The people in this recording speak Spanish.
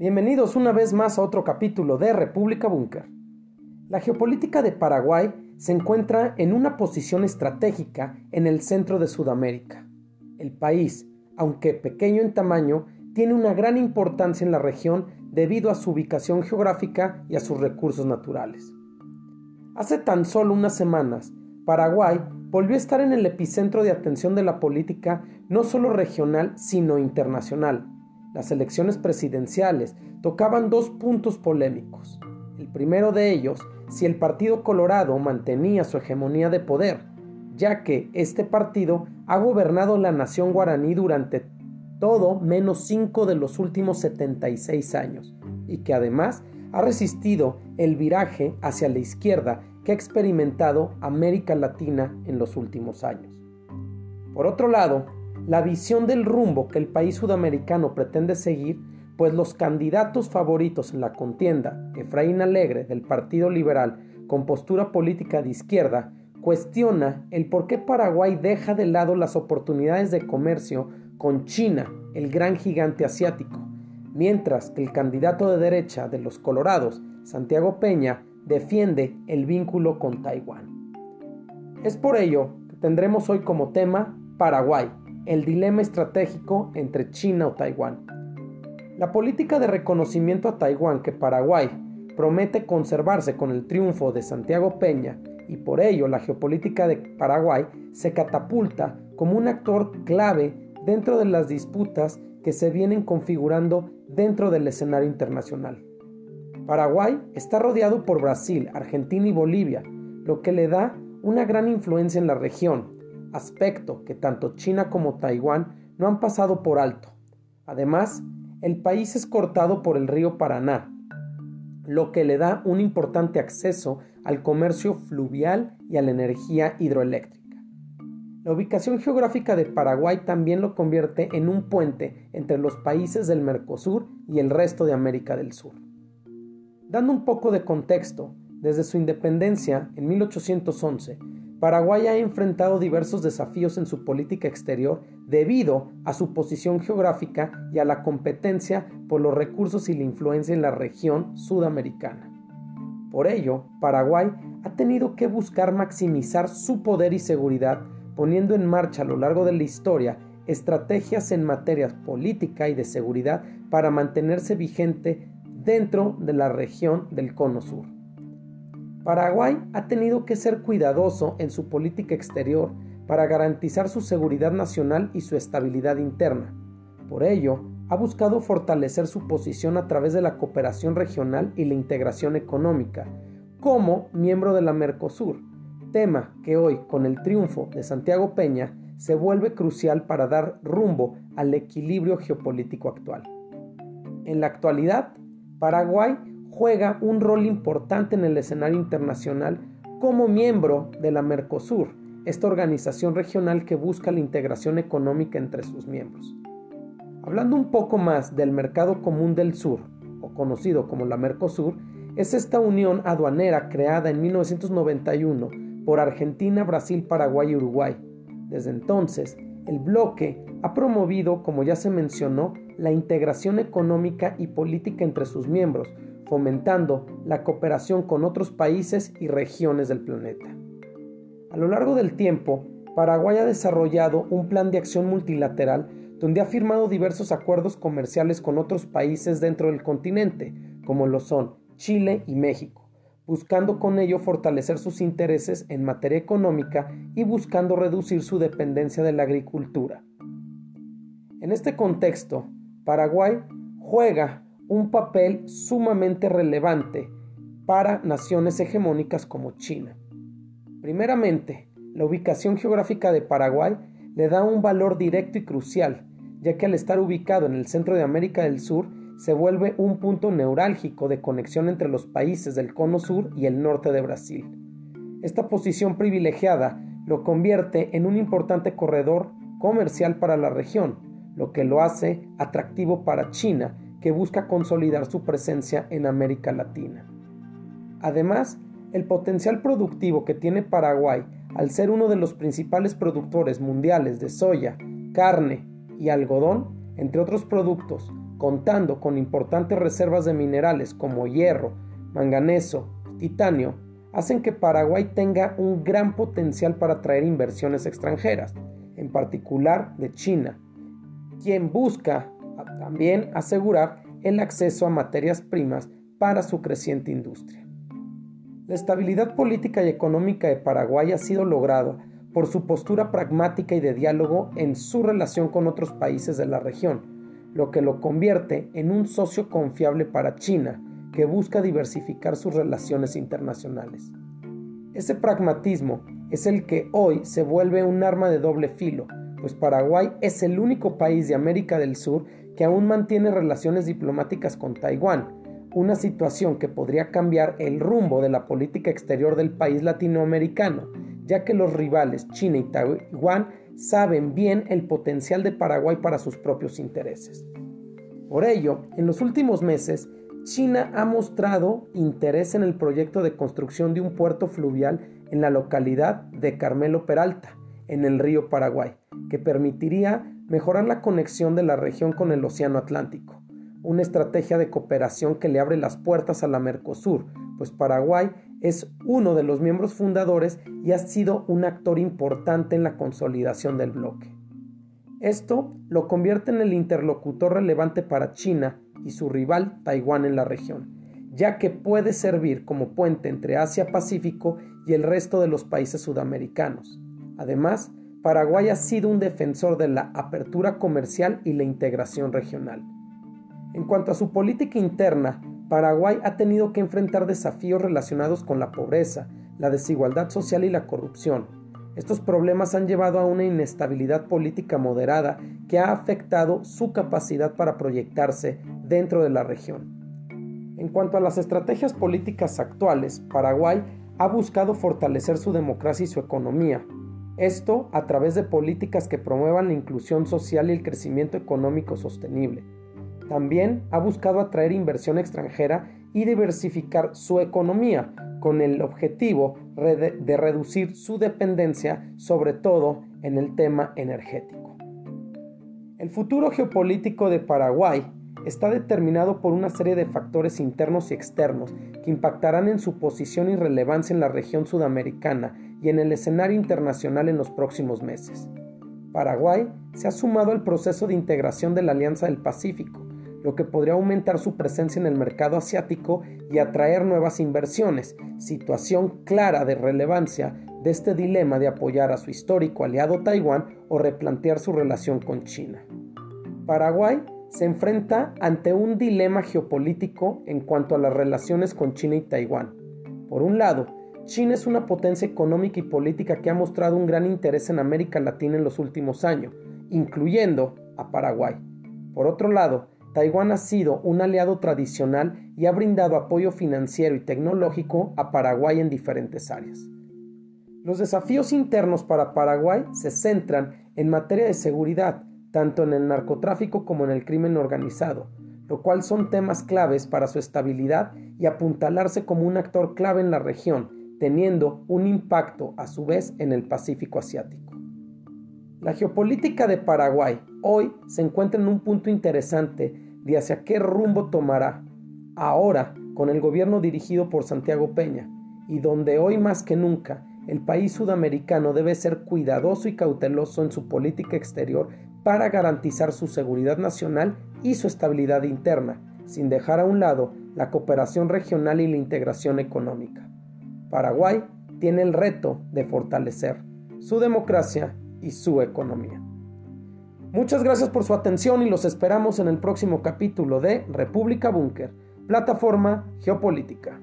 Bienvenidos una vez más a otro capítulo de República Búnker. La geopolítica de Paraguay se encuentra en una posición estratégica en el centro de Sudamérica. El país, aunque pequeño en tamaño, tiene una gran importancia en la región debido a su ubicación geográfica y a sus recursos naturales. Hace tan solo unas semanas, Paraguay volvió a estar en el epicentro de atención de la política no solo regional, sino internacional. Las elecciones presidenciales tocaban dos puntos polémicos. El primero de ellos, si el Partido Colorado mantenía su hegemonía de poder, ya que este partido ha gobernado la nación guaraní durante todo menos cinco de los últimos 76 años, y que además ha resistido el viraje hacia la izquierda que ha experimentado América Latina en los últimos años. Por otro lado, la visión del rumbo que el país sudamericano pretende seguir, pues los candidatos favoritos en la contienda, Efraín Alegre del Partido Liberal, con postura política de izquierda, cuestiona el por qué Paraguay deja de lado las oportunidades de comercio con China, el gran gigante asiático, mientras que el candidato de derecha de los Colorados, Santiago Peña, defiende el vínculo con Taiwán. Es por ello que tendremos hoy como tema Paraguay, el dilema estratégico entre China o Taiwán. La política de reconocimiento a Taiwán que Paraguay promete conservarse con el triunfo de Santiago Peña y por ello la geopolítica de Paraguay se catapulta como un actor clave dentro de las disputas que se vienen configurando dentro del escenario internacional. Paraguay está rodeado por Brasil, Argentina y Bolivia, lo que le da una gran influencia en la región, aspecto que tanto China como Taiwán no han pasado por alto. Además, el país es cortado por el río Paraná, lo que le da un importante acceso al comercio fluvial y a la energía hidroeléctrica. La ubicación geográfica de Paraguay también lo convierte en un puente entre los países del Mercosur y el resto de América del Sur. Dando un poco de contexto, desde su independencia en 1811, Paraguay ha enfrentado diversos desafíos en su política exterior debido a su posición geográfica y a la competencia por los recursos y la influencia en la región sudamericana. Por ello, Paraguay ha tenido que buscar maximizar su poder y seguridad poniendo en marcha a lo largo de la historia estrategias en materias política y de seguridad para mantenerse vigente dentro de la región del Cono Sur. Paraguay ha tenido que ser cuidadoso en su política exterior para garantizar su seguridad nacional y su estabilidad interna. Por ello, ha buscado fortalecer su posición a través de la cooperación regional y la integración económica, como miembro de la Mercosur, tema que hoy, con el triunfo de Santiago Peña, se vuelve crucial para dar rumbo al equilibrio geopolítico actual. En la actualidad, Paraguay juega un rol importante en el escenario internacional como miembro de la Mercosur, esta organización regional que busca la integración económica entre sus miembros. Hablando un poco más del Mercado Común del Sur, o conocido como la Mercosur, es esta unión aduanera creada en 1991 por Argentina, Brasil, Paraguay y Uruguay. Desde entonces, el bloque ha promovido, como ya se mencionó, la integración económica y política entre sus miembros, fomentando la cooperación con otros países y regiones del planeta. A lo largo del tiempo, Paraguay ha desarrollado un plan de acción multilateral donde ha firmado diversos acuerdos comerciales con otros países dentro del continente, como lo son Chile y México buscando con ello fortalecer sus intereses en materia económica y buscando reducir su dependencia de la agricultura. En este contexto, Paraguay juega un papel sumamente relevante para naciones hegemónicas como China. Primeramente, la ubicación geográfica de Paraguay le da un valor directo y crucial, ya que al estar ubicado en el centro de América del Sur, se vuelve un punto neurálgico de conexión entre los países del cono sur y el norte de Brasil. Esta posición privilegiada lo convierte en un importante corredor comercial para la región, lo que lo hace atractivo para China, que busca consolidar su presencia en América Latina. Además, el potencial productivo que tiene Paraguay al ser uno de los principales productores mundiales de soya, carne y algodón, entre otros productos, contando con importantes reservas de minerales como hierro, manganeso, titanio, hacen que Paraguay tenga un gran potencial para atraer inversiones extranjeras, en particular de China, quien busca también asegurar el acceso a materias primas para su creciente industria. La estabilidad política y económica de Paraguay ha sido lograda por su postura pragmática y de diálogo en su relación con otros países de la región, lo que lo convierte en un socio confiable para China, que busca diversificar sus relaciones internacionales. Ese pragmatismo es el que hoy se vuelve un arma de doble filo, pues Paraguay es el único país de América del Sur que aún mantiene relaciones diplomáticas con Taiwán, una situación que podría cambiar el rumbo de la política exterior del país latinoamericano, ya que los rivales China y Taiwán saben bien el potencial de Paraguay para sus propios intereses. Por ello, en los últimos meses, China ha mostrado interés en el proyecto de construcción de un puerto fluvial en la localidad de Carmelo Peralta, en el río Paraguay, que permitiría mejorar la conexión de la región con el Océano Atlántico, una estrategia de cooperación que le abre las puertas a la Mercosur, pues Paraguay es uno de los miembros fundadores y ha sido un actor importante en la consolidación del bloque. Esto lo convierte en el interlocutor relevante para China y su rival Taiwán en la región, ya que puede servir como puente entre Asia-Pacífico y el resto de los países sudamericanos. Además, Paraguay ha sido un defensor de la apertura comercial y la integración regional. En cuanto a su política interna, Paraguay ha tenido que enfrentar desafíos relacionados con la pobreza, la desigualdad social y la corrupción. Estos problemas han llevado a una inestabilidad política moderada que ha afectado su capacidad para proyectarse dentro de la región. En cuanto a las estrategias políticas actuales, Paraguay ha buscado fortalecer su democracia y su economía, esto a través de políticas que promuevan la inclusión social y el crecimiento económico sostenible. También ha buscado atraer inversión extranjera y diversificar su economía con el objetivo de reducir su dependencia, sobre todo en el tema energético. El futuro geopolítico de Paraguay está determinado por una serie de factores internos y externos que impactarán en su posición y relevancia en la región sudamericana y en el escenario internacional en los próximos meses. Paraguay se ha sumado al proceso de integración de la Alianza del Pacífico, lo que podría aumentar su presencia en el mercado asiático y atraer nuevas inversiones, situación clara de relevancia de este dilema de apoyar a su histórico aliado Taiwán o replantear su relación con China. Paraguay se enfrenta ante un dilema geopolítico en cuanto a las relaciones con China y Taiwán. Por un lado, China es una potencia económica y política que ha mostrado un gran interés en América Latina en los últimos años, incluyendo a Paraguay. Por otro lado, Taiwán ha sido un aliado tradicional y ha brindado apoyo financiero y tecnológico a Paraguay en diferentes áreas. Los desafíos internos para Paraguay se centran en materia de seguridad, tanto en el narcotráfico como en el crimen organizado, lo cual son temas claves para su estabilidad y apuntalarse como un actor clave en la región, teniendo un impacto a su vez en el Pacífico Asiático. La geopolítica de Paraguay hoy se encuentra en un punto interesante de hacia qué rumbo tomará, ahora con el gobierno dirigido por Santiago Peña, y donde hoy más que nunca el país sudamericano debe ser cuidadoso y cauteloso en su política exterior para garantizar su seguridad nacional y su estabilidad interna, sin dejar a un lado la cooperación regional y la integración económica. Paraguay tiene el reto de fortalecer su democracia y su economía. Muchas gracias por su atención y los esperamos en el próximo capítulo de República Búnker, plataforma geopolítica.